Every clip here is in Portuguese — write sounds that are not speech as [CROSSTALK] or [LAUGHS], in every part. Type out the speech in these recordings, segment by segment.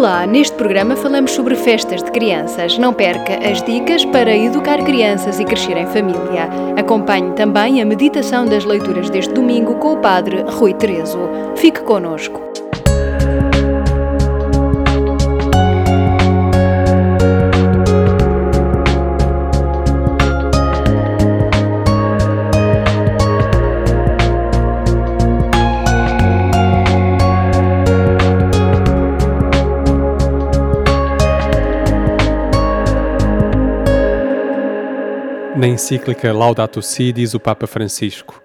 Olá, neste programa falamos sobre festas de crianças. Não perca as dicas para educar crianças e crescer em família. Acompanhe também a meditação das leituras deste domingo com o Padre Rui Terezo. Fique conosco. Na encíclica Laudato Si diz o Papa Francisco: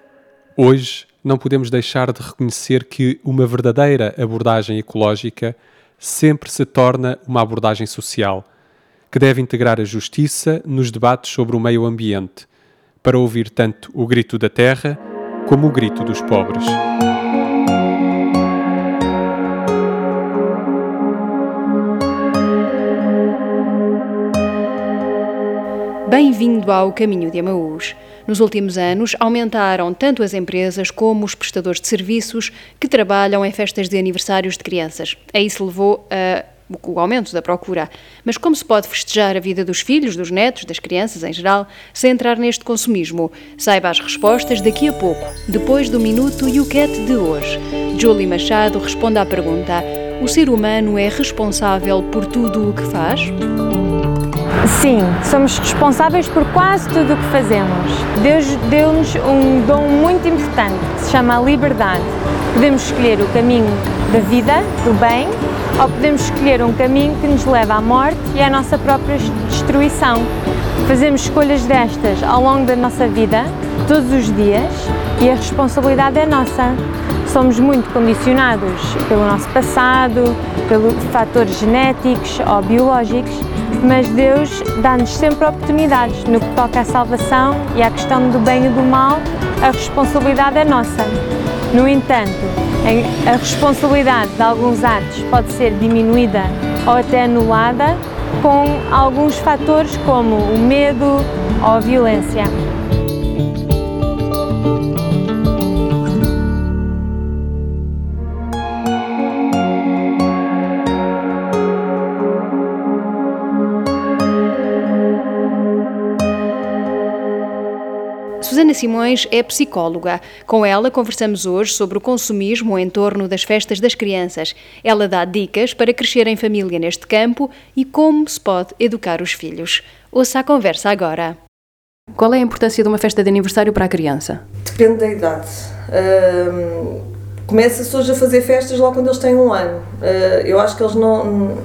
Hoje não podemos deixar de reconhecer que uma verdadeira abordagem ecológica sempre se torna uma abordagem social, que deve integrar a justiça nos debates sobre o meio ambiente, para ouvir tanto o grito da terra como o grito dos pobres. Bem-vindo ao Caminho de Amaús. Nos últimos anos, aumentaram tanto as empresas como os prestadores de serviços que trabalham em festas de aniversários de crianças. A isso levou a o aumento da procura. Mas como se pode festejar a vida dos filhos, dos netos, das crianças em geral, sem entrar neste consumismo? Saiba as respostas daqui a pouco, depois do Minuto e o Cat de hoje. Julie Machado responde à pergunta: O ser humano é responsável por tudo o que faz? Sim, somos responsáveis por quase tudo o que fazemos. Deus deu-nos um dom muito importante que se chama a liberdade. Podemos escolher o caminho da vida, do bem, ou podemos escolher um caminho que nos leva à morte e à nossa própria destruição. Fazemos escolhas destas ao longo da nossa vida, todos os dias, e a responsabilidade é nossa. Somos muito condicionados pelo nosso passado, pelos fatores genéticos ou biológicos mas Deus dá-nos sempre oportunidades no que toca à salvação e à questão do bem e do mal, a responsabilidade é nossa. No entanto, a responsabilidade de alguns atos pode ser diminuída ou até anulada com alguns fatores como o medo ou a violência. Susana Simões é psicóloga. Com ela conversamos hoje sobre o consumismo em torno das festas das crianças. Ela dá dicas para crescer em família neste campo e como se pode educar os filhos. Ouça a conversa agora. Qual é a importância de uma festa de aniversário para a criança? Depende da idade. Uh, Começa-se hoje a fazer festas logo quando eles têm um ano. Uh, eu acho que eles não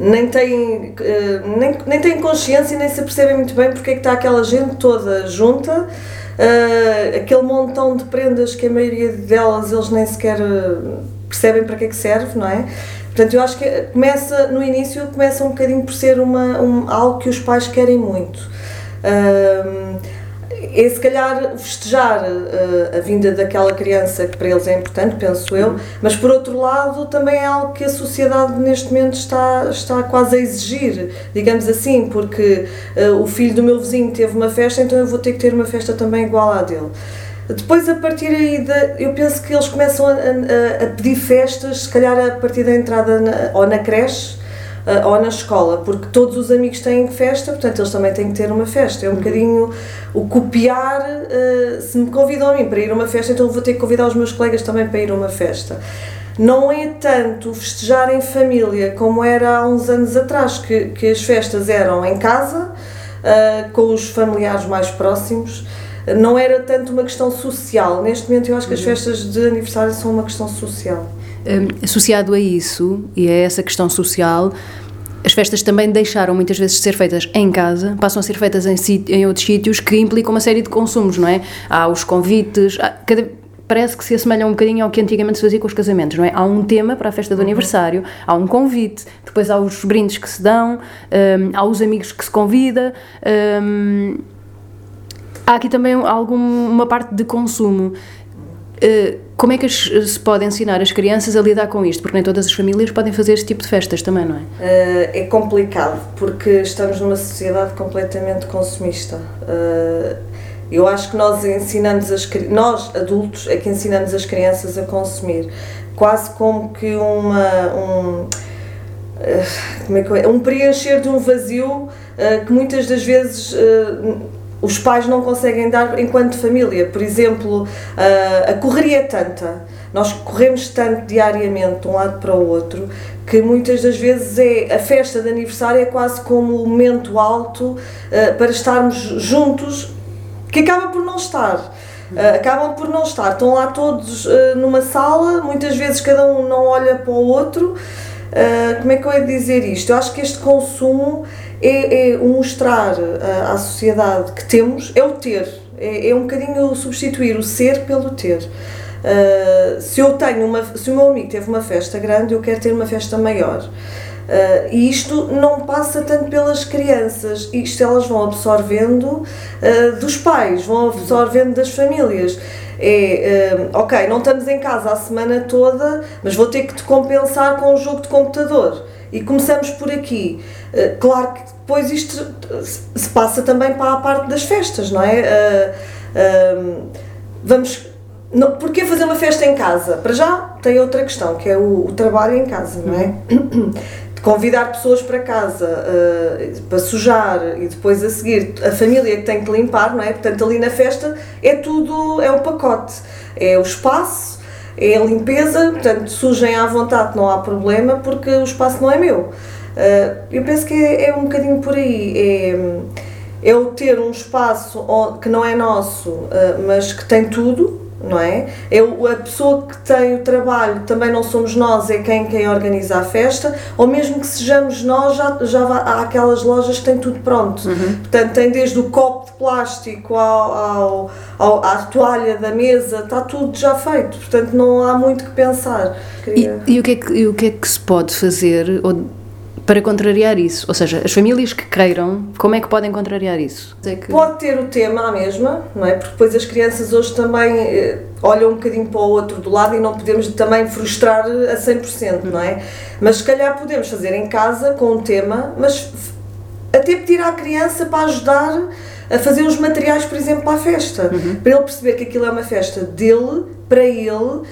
nem têm, nem, nem têm consciência e nem se percebem muito bem porque é que está aquela gente toda junta uh, aquele montão de prendas que a maioria delas eles nem sequer ah, percebem para que é que serve, não é? Portanto, eu acho que começa, no início, começa um bocadinho por ser uma, um, algo que os pais querem muito. É se calhar festejar uh, a vinda daquela criança que para eles é importante, penso eu, mas por outro lado também é algo que a sociedade neste momento está, está quase a exigir, digamos assim, porque uh, o filho do meu vizinho teve uma festa, então eu vou ter que ter uma festa também igual à dele. Depois, a partir aí, eu penso que eles começam a, a, a, pedir festas, se calhar a partir da entrada na, ou na creche, uh, ou na escola, porque todos os amigos têm festa, portanto eles também têm que ter uma festa. É um bocadinho o copiar. Uh, se me convidam a mim para ir a uma festa, então vou ter que convidar os meus colegas também para ir a uma festa. Não é tanto festejar em família como era há uns anos atrás, que, que as festas eram em casa, uh, com os familiares mais próximos não era tanto uma questão social. Neste momento, eu acho que as uhum. festas de aniversário são uma questão social. Um, associado a isso e a essa questão social, as festas também deixaram muitas vezes de ser feitas em casa, passam a ser feitas em, em outros sítios que implicam uma série de consumos, não é? Há os convites, há, cada, parece que se assemelha um bocadinho ao que antigamente se fazia com os casamentos, não é? Há um tema para a festa do uhum. aniversário, há um convite, depois há os brindes que se dão, um, há os amigos que se convida. Um, há aqui também alguma parte de consumo. Uh, como é que se pode ensinar as crianças a lidar com isto? Porque nem todas as famílias podem fazer este tipo de festas também, não é? Uh, é complicado, porque estamos numa sociedade completamente consumista. Eu acho que nós ensinamos as nós adultos é que ensinamos as crianças a consumir, quase como que uma um, como é que é? um preencher de um vazio que muitas das vezes os pais não conseguem dar enquanto família. Por exemplo, a correria é tanta, nós corremos tanto diariamente de um lado para o outro que muitas das vezes é a festa de aniversário é quase como o momento alto uh, para estarmos juntos, que acaba por não estar. Uh, acabam por não estar. Estão lá todos uh, numa sala, muitas vezes cada um não olha para o outro. como é que eu ia dizer isto? Eu acho que este consumo é, é o mostrar à sociedade que temos, é o ter. É, é um bocadinho substituir o ser pelo ter. Uh, se eu tenho uma, se o meu amigo teve uma festa grande, eu quero ter uma festa maior. Uh, e isto não passa tanto pelas crianças, isto elas vão absorvendo uh, dos pais, vão absorvendo das famílias. É, ok, não estamos em casa a semana toda, mas vou ter que te compensar com um jogo de computador. E começamos por aqui. claro que depois isto se passa também para a parte das festas, não é? vamos não, porquê fazer uma festa em casa? Para já tem outra questão, que é o, o trabalho em casa, não é? De convidar pessoas para casa uh, para sujar e depois a seguir a família que tem que limpar, não é? Portanto, ali na festa é tudo, é o pacote. É o espaço, é a limpeza, portanto, sujem à vontade, não há problema, porque o espaço não é meu. Uh, eu penso que é, é, um bocadinho por aí. É, é o ter um espaço que não é nosso, uh, mas que tem tudo, não é? Eu, a pessoa que tem o trabalho também não somos nós, é quem, quem organiza a festa, ou mesmo que sejamos nós, já, já há aquelas lojas que têm tudo pronto. Uhum. Portanto, tem desde o copo plástico ao, ao, ao, à toalha da mesa, está tudo já feito. Portanto, não há muito que pensar. Queria... E, e, o que é que, o que é que se pode fazer? Ou para contrariar isso? Ou seja, as famílias que queiram, como é que podem contrariar isso? É que... Pode ter o tema à mesma, não é? Porque depois as crianças hoje também eh, olham um bocadinho para o outro do lado e não podemos também frustrar a 100%, não é? Mas se calhar podemos fazer em casa com um tema, mas até pedir à criança para ajudar a fazer os materiais, por exemplo, para a festa, uhum. para ele perceber que aquilo é uma festa dele, para ele, uh,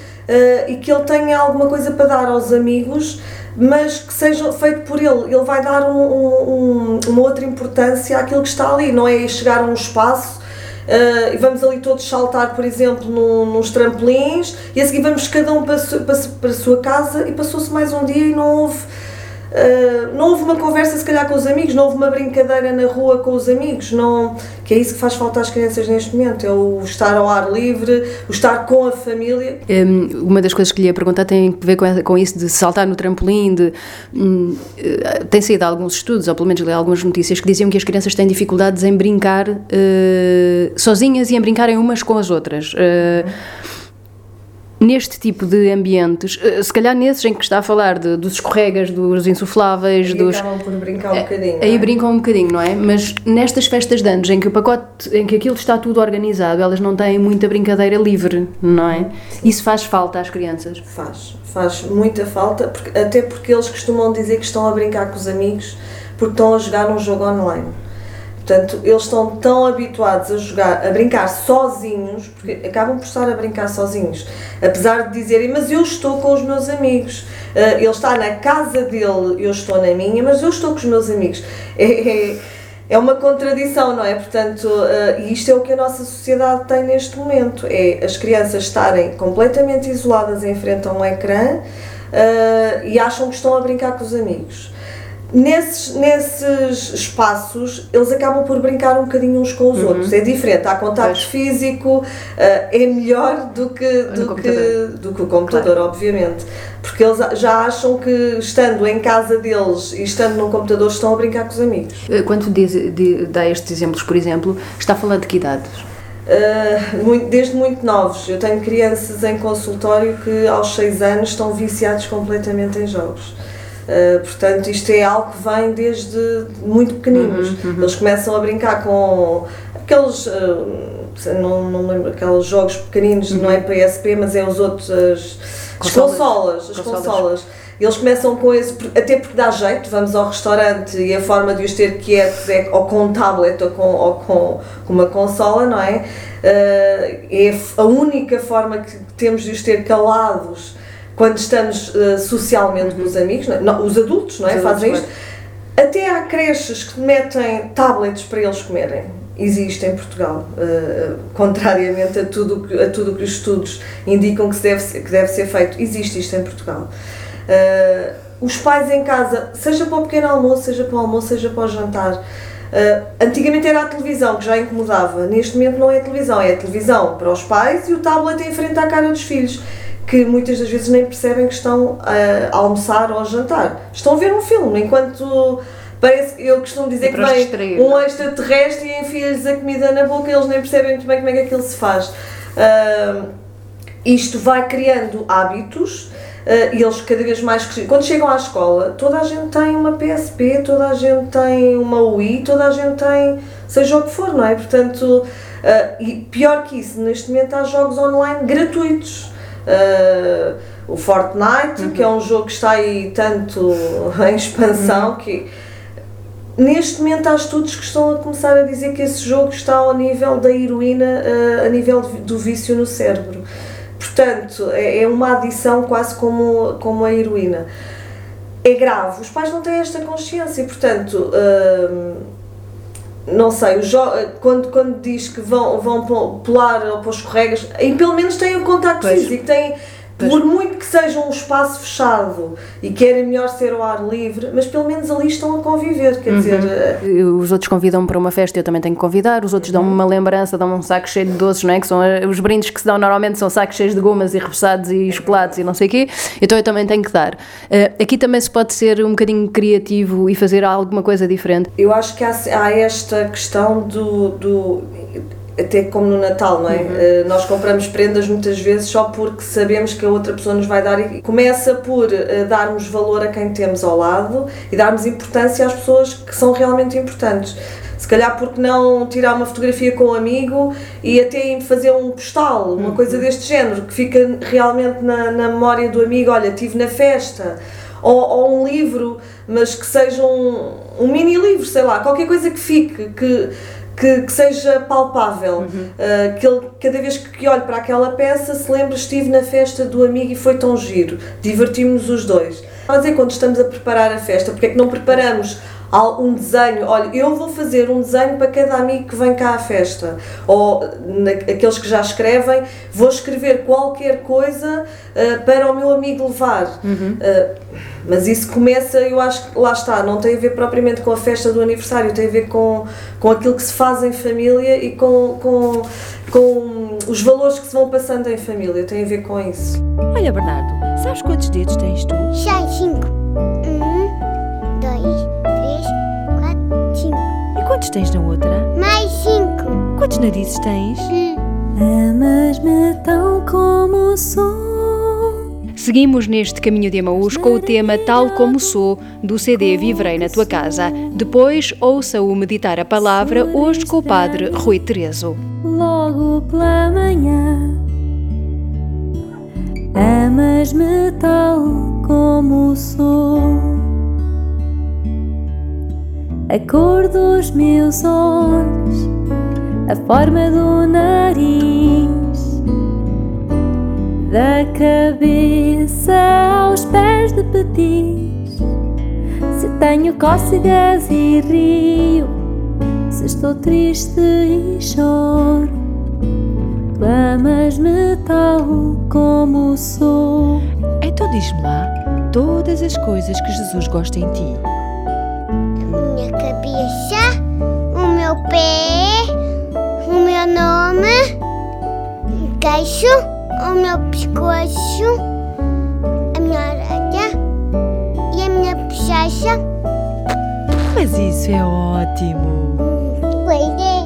e que ele tenha alguma coisa para dar aos amigos mas que seja feito por ele. Ele vai dar um, um, uma outra importância àquilo que está ali, não é chegar a um espaço uh, e vamos ali todos saltar, por exemplo, no, nos trampolins e a seguir vamos cada um para, para, para a sua casa e passou-se mais um dia e não houve Uh, não houve uma conversa se calhar com os amigos, não houve uma brincadeira na rua com os amigos, não, que é isso que faz falta às crianças neste momento, é o estar ao ar livre, o estar com a família. Um, uma das coisas que lhe ia perguntar tem a ver com, com isso de saltar no trampolim, de, um, uh, tem saído alguns estudos, ou pelo menos li algumas notícias, que diziam que as crianças têm dificuldades em brincar uh, sozinhas e em brincarem umas com as outras neste tipo de ambientes, eh, se calhar nesses em que está a falar de, dos escorregas, dos insufláveis, aí dos. acabam por brincar um é, bocadinho. Aí é? brincam um bocadinho, não é? Mas nestas festas de anos em que o pacote, em que aquilo está tudo organizado, elas não têm muita brincadeira livre, não é? Sim. Isso faz falta às crianças? Faz, faz muita falta, porque, até porque eles costumam dizer que estão a brincar com os amigos porque estão a jogar num jogo online. Portanto, eles estão tão habituados a jogar, a brincar sozinhos, porque acabam por estar a brincar sozinhos, apesar de dizerem, mas eu estou com os meus amigos. Uh, ele está na casa dele, eu estou na minha, mas eu estou com os meus amigos. É, é, é uma contradição, não é? Portanto, uh, isto é o que a nossa sociedade tem neste momento: é as crianças estarem completamente isoladas em frente a um ecrã uh, e acham que estão a brincar com os amigos nesses, nesses espaços eles acabam por brincar um bocadinho uns com os uhum. outros. É diferente, há contacto pois. físico, uh, é melhor do que, do, que, do que o computador, claro. obviamente. Porque eles já acham que estando em casa deles e estando num computador estão a brincar com os amigos. Eh, quando diz, dá estes exemplos, por exemplo, está a falar de que idades? Uh, muito, desde muito novos. Eu tenho crianças em consultório que aos 6 anos estão viciados completamente em jogos. Uh, portanto, isto é algo que vem desde muito pequeninos. Uhum, uhum. Eles começam a brincar com aqueles, uh, não, não lembro, aqueles jogos pequeninos, uhum. não é PSP, mas é os outros, as, as consolas, as consolas. consolas. Eles começam com esse, até porque dá jeito, vamos ao restaurante e a forma de os ter quietos é ou com um tablet ou com, ou com, com uma consola, não é? Uh, é a única forma que temos de os ter calados quando estamos uh, socialmente com os amigos, não, os adultos, não é? Os Fazem isto. Até há creches que metem tablets para eles comerem. Existe em Portugal, uh, contrariamente a tudo a tudo que os estudos indicam que, se deve, ser, que deve ser feito. Existe isto em Portugal. Uh, os pais em casa, seja para o pequeno almoço, seja para o almoço, seja para o jantar, uh, antigamente era a televisão que já incomodava, neste momento não é a televisão, é a televisão para os pais e o tablet em frente à cara dos filhos que muitas das vezes nem percebem que estão a, almoçar ou a jantar. Estão a ver um filme, enquanto parece, eu costumo dizer que vem um extraterrestre e enfia-lhes a comida na boca e eles nem percebem muito bem como é que aquilo se faz. Uh, isto vai criando hábitos uh, e eles cada vez mais quando chegam à escola toda a gente tem uma PSP toda a gente tem uma Wii toda a gente tem seja o que for não é portanto uh, e pior que isso neste momento há jogos online gratuitos uh, o Fortnite, uhum. que é um jogo que está aí tanto [LAUGHS] em expansão uhum. que neste momento há estudos que estão a começar a dizer que esse jogo está ao nível da heroína, uh, a nível do vício no cérebro. Portanto, é, é uma adição quase como, como a heroína. É grave, os pais não têm esta consciência, portanto. Uh, não sei, quando, quando diz que vão, vão pular ou pôr escorregas, e pelo menos têm o contacto pois. físico, têm por muito que seja um espaço fechado e querem melhor ser ao ar livre, mas pelo menos ali estão a conviver, quer uhum. dizer... Eh, os outros convidam-me para uma festa, eu também tenho que convidar, os outros dão-me uma lembrança, dão-me um saco cheio de doces, não é? Que são eh, os brindes que se dão normalmente são sacos cheios de gomas e repousados e chocolates e não sei o quê, então eu também tenho que dar. Uh, aqui também se pode ser um bocadinho criativo e fazer alguma coisa diferente. Eu acho que há, há esta questão do, do até como no Natal, não é? Uhum. Uh, nós compramos prendas muitas vezes só porque sabemos que a outra pessoa nos vai dar e começa por uh, darmos valor a quem temos ao lado e darmos importância às pessoas que são realmente importantes. Se calhar porque não tirar uma fotografia com um amigo e até fazer um postal, uma uhum. coisa deste género, que fica realmente na, na memória do amigo, olha, estive na festa. Ou, ou, um livro, mas que seja um, um mini livro, sei lá, qualquer coisa que fique, que que, que seja palpável, uhum. uh, que ele, cada vez que, olhe para aquela peça, se lembre, estive na festa do amigo e foi tão giro, divertimos-nos os dois. Mas é quando estamos a preparar a festa, porque é que não preparamos um desenho, olha, eu vou fazer um desenho para cada amigo que vem cá à festa, ou na, aqueles que já escrevem, vou escrever qualquer coisa uh, para o meu amigo levar. Uhum. Uh, mas isso começa, eu acho que lá está, não tem a ver propriamente com a festa do aniversário, tem a ver com, com aquilo que se faz em família e com, com, com os valores que se vão passando em família, tem a ver com isso. Olha, Bernardo, sabes quantos dedos tens tu? Sei, cinco. Quantos tens na outra? Mais cinco. Quantos narizes tens? Hum. Amas-me tão como sou. Seguimos neste caminho de Emaús com o tema Tal Como Sou, do CD Viverei na Tua Casa. Depois, ouça-o meditar a palavra hoje com o Padre Rui Terezo. Logo pela manhã, amas-me tal como sou a cor dos meus olhos, a forma do nariz, da cabeça aos pés de petis. Se tenho cócegas e rio, se estou triste e choro, tu amas-me tal como sou. Então diz-me lá todas as coisas que Jesus gosta em ti queixo, o meu pescoço, a minha orelha e a minha bochecha. Mas isso é ótimo. Pois é.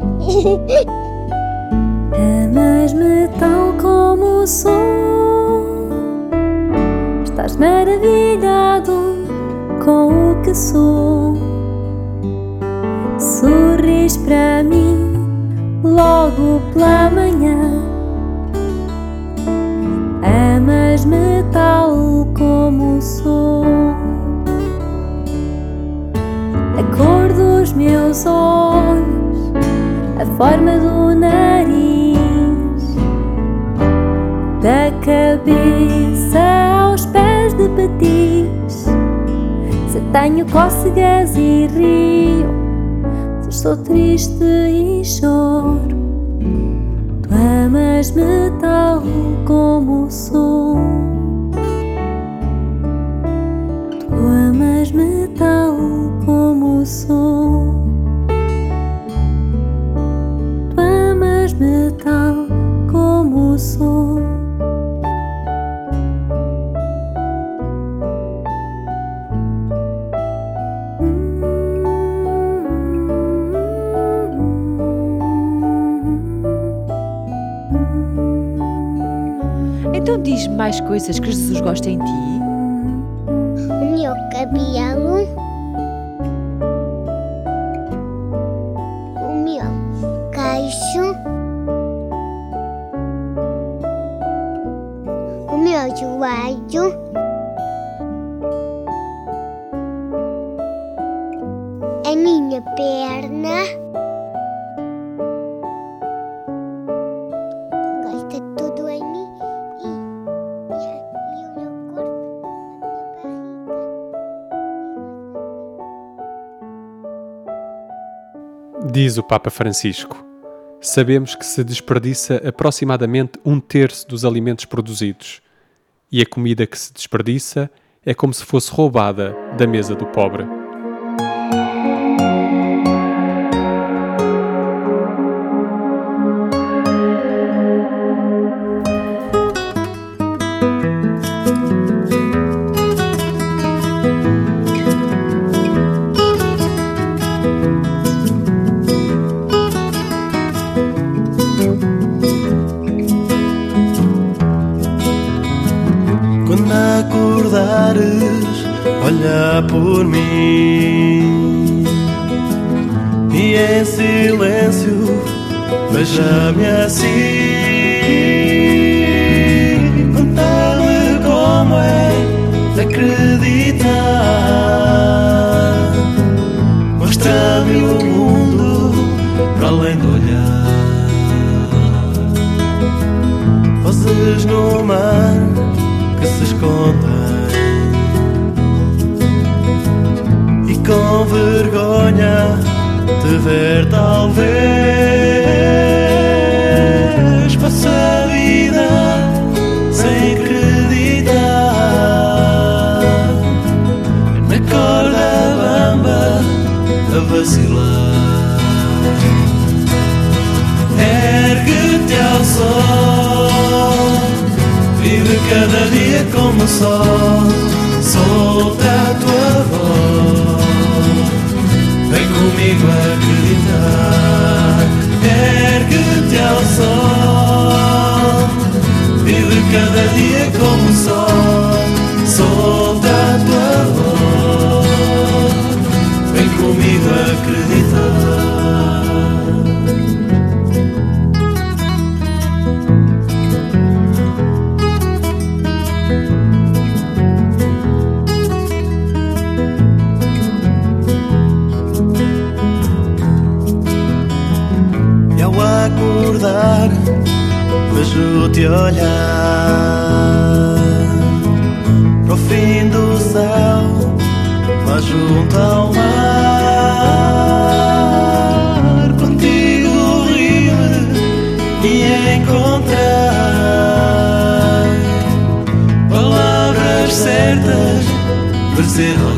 [LAUGHS] Amas-me tal como sou. Estás maravilhado com o que sou sorris para mim logo pela manhã. olhos, a forma do nariz, da cabeça aos pés de petis. Se tenho cócegas e rio, se estou triste e choro. Tu amas-me tal como sou. Tu amas-me tal como sou. Diz mais coisas que Jesus gosta em ti. Diz o Papa Francisco: Sabemos que se desperdiça aproximadamente um terço dos alimentos produzidos, e a comida que se desperdiça é como se fosse roubada da mesa do pobre. Veja-me assim. Conta-me como é acreditar. Mostra-me o mundo para além do olhar. Vozes no mar que se escondem e com vergonha de ver talvez vacilar. Ergue-te ao sol Vive cada dia como o sol Solta a tua para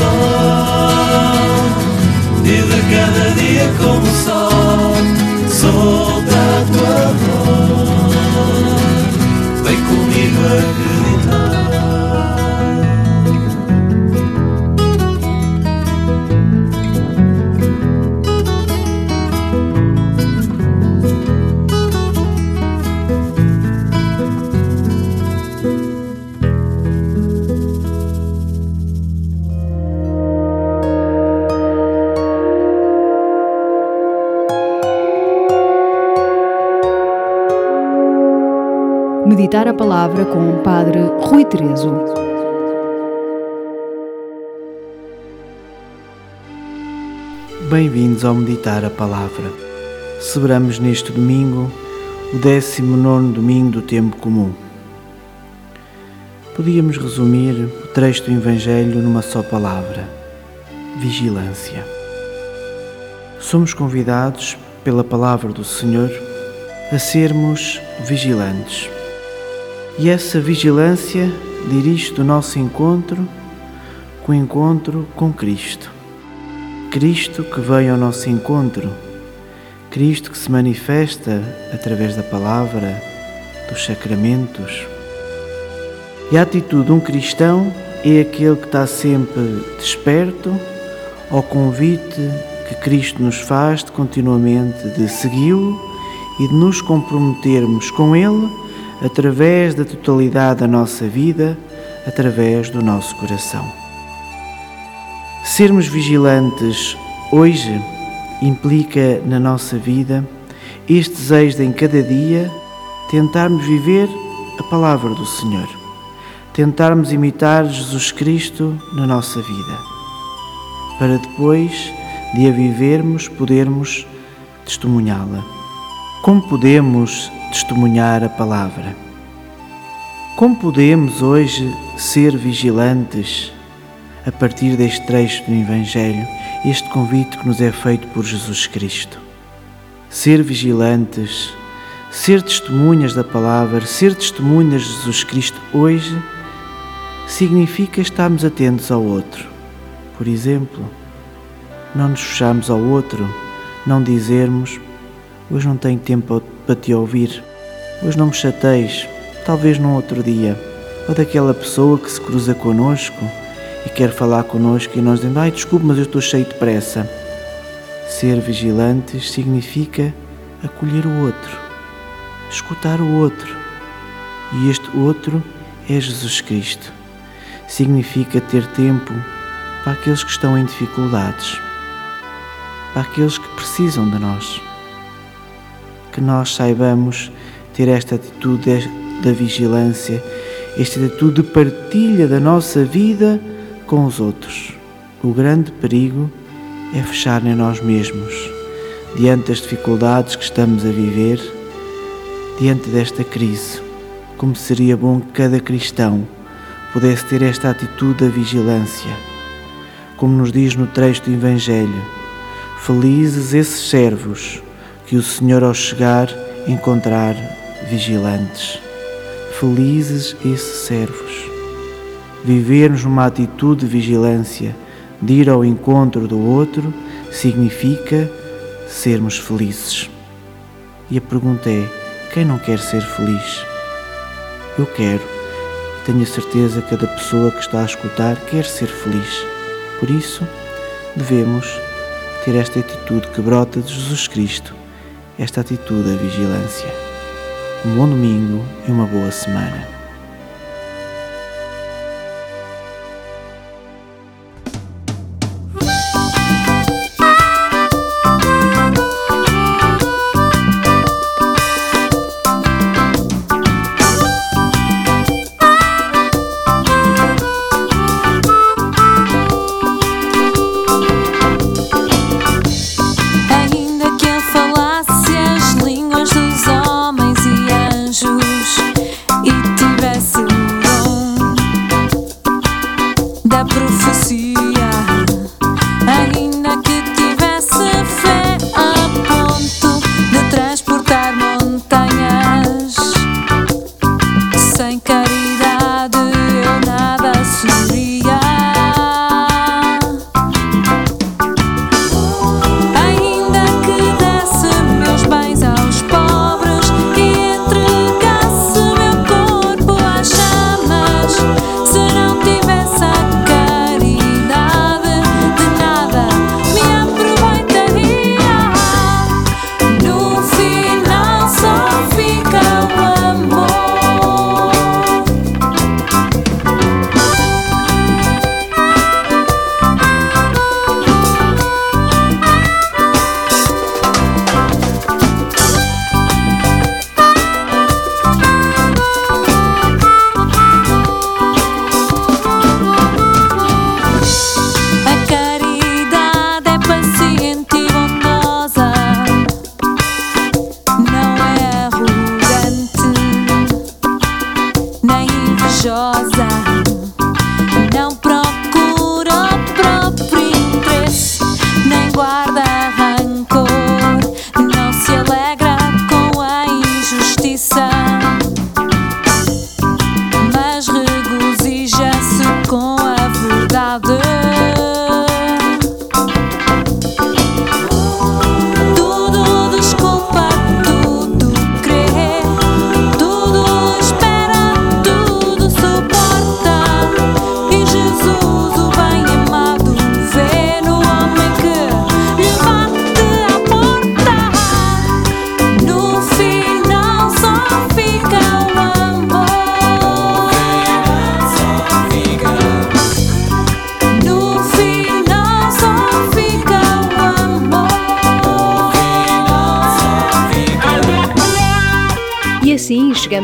ergue-te palavra com o Padre Rui Terezo. Bem-vindos ao Meditar a Palavra. Celebramos neste domingo o 19 domingo do tempo comum. Podíamos resumir o trecho do Evangelho numa só palavra: vigilância. Somos convidados pela palavra do Senhor a sermos vigilantes. E essa vigilância dirige do nosso encontro com o encontro com Cristo. Cristo que veio ao nosso encontro, Cristo que se manifesta através da palavra, dos sacramentos. E a atitude de um cristão é aquele que está sempre desperto ao convite que Cristo nos faz de continuamente de segui-lo e de nos comprometermos com Ele através da totalidade da nossa vida, através do nosso coração. Sermos vigilantes hoje implica na nossa vida este desejo de em cada dia tentarmos viver a palavra do Senhor, tentarmos imitar Jesus Cristo na nossa vida, para depois de a vivermos podermos testemunhá-la. Como podemos testemunhar a palavra? Como podemos hoje ser vigilantes a partir deste trecho do Evangelho, este convite que nos é feito por Jesus Cristo? Ser vigilantes, ser testemunhas da palavra, ser testemunhas de Jesus Cristo hoje significa estarmos atentos ao outro. Por exemplo, não nos fechamos ao outro, não dizermos Hoje não tenho tempo para te ouvir. Hoje não me chateis, talvez num outro dia. Ou daquela pessoa que se cruza connosco e quer falar connosco e nós dizemos: Ai, desculpe, mas eu estou cheio de pressa. Ser vigilantes significa acolher o outro, escutar o outro. E este outro é Jesus Cristo. Significa ter tempo para aqueles que estão em dificuldades, para aqueles que precisam de nós que nós saibamos ter esta atitude da vigilância, esta atitude de partilha da nossa vida com os outros. O grande perigo é fechar em nós mesmos, diante das dificuldades que estamos a viver, diante desta crise. Como seria bom que cada cristão pudesse ter esta atitude da vigilância. Como nos diz no trecho do Evangelho: Felizes esses servos que o Senhor, ao chegar, encontrar vigilantes. Felizes esses servos. Vivermos numa atitude de vigilância, de ir ao encontro do outro, significa sermos felizes. E a pergunta é: quem não quer ser feliz? Eu quero. Tenho a certeza que cada pessoa que está a escutar quer ser feliz. Por isso, devemos ter esta atitude que brota de Jesus Cristo esta atitude da vigilância. Um bom domingo e uma boa semana.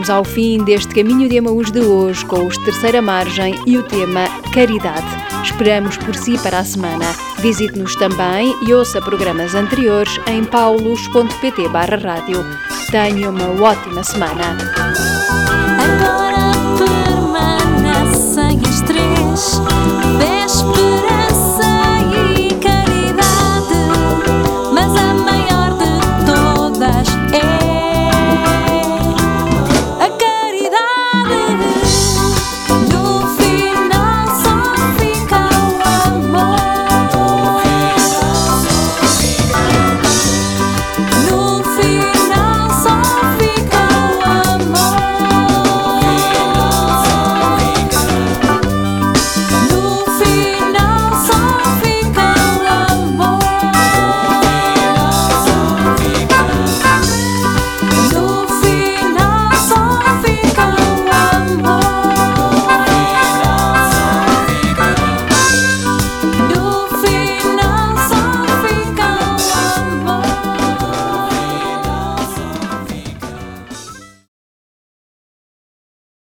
Chegamos ao fim deste Caminho de Emaús de hoje, com os Terceira Margem e o tema Caridade. Esperamos por si para a semana. Visite-nos também e ouça programas anteriores em paulos.pt barra rádio. Tenha uma ótima semana.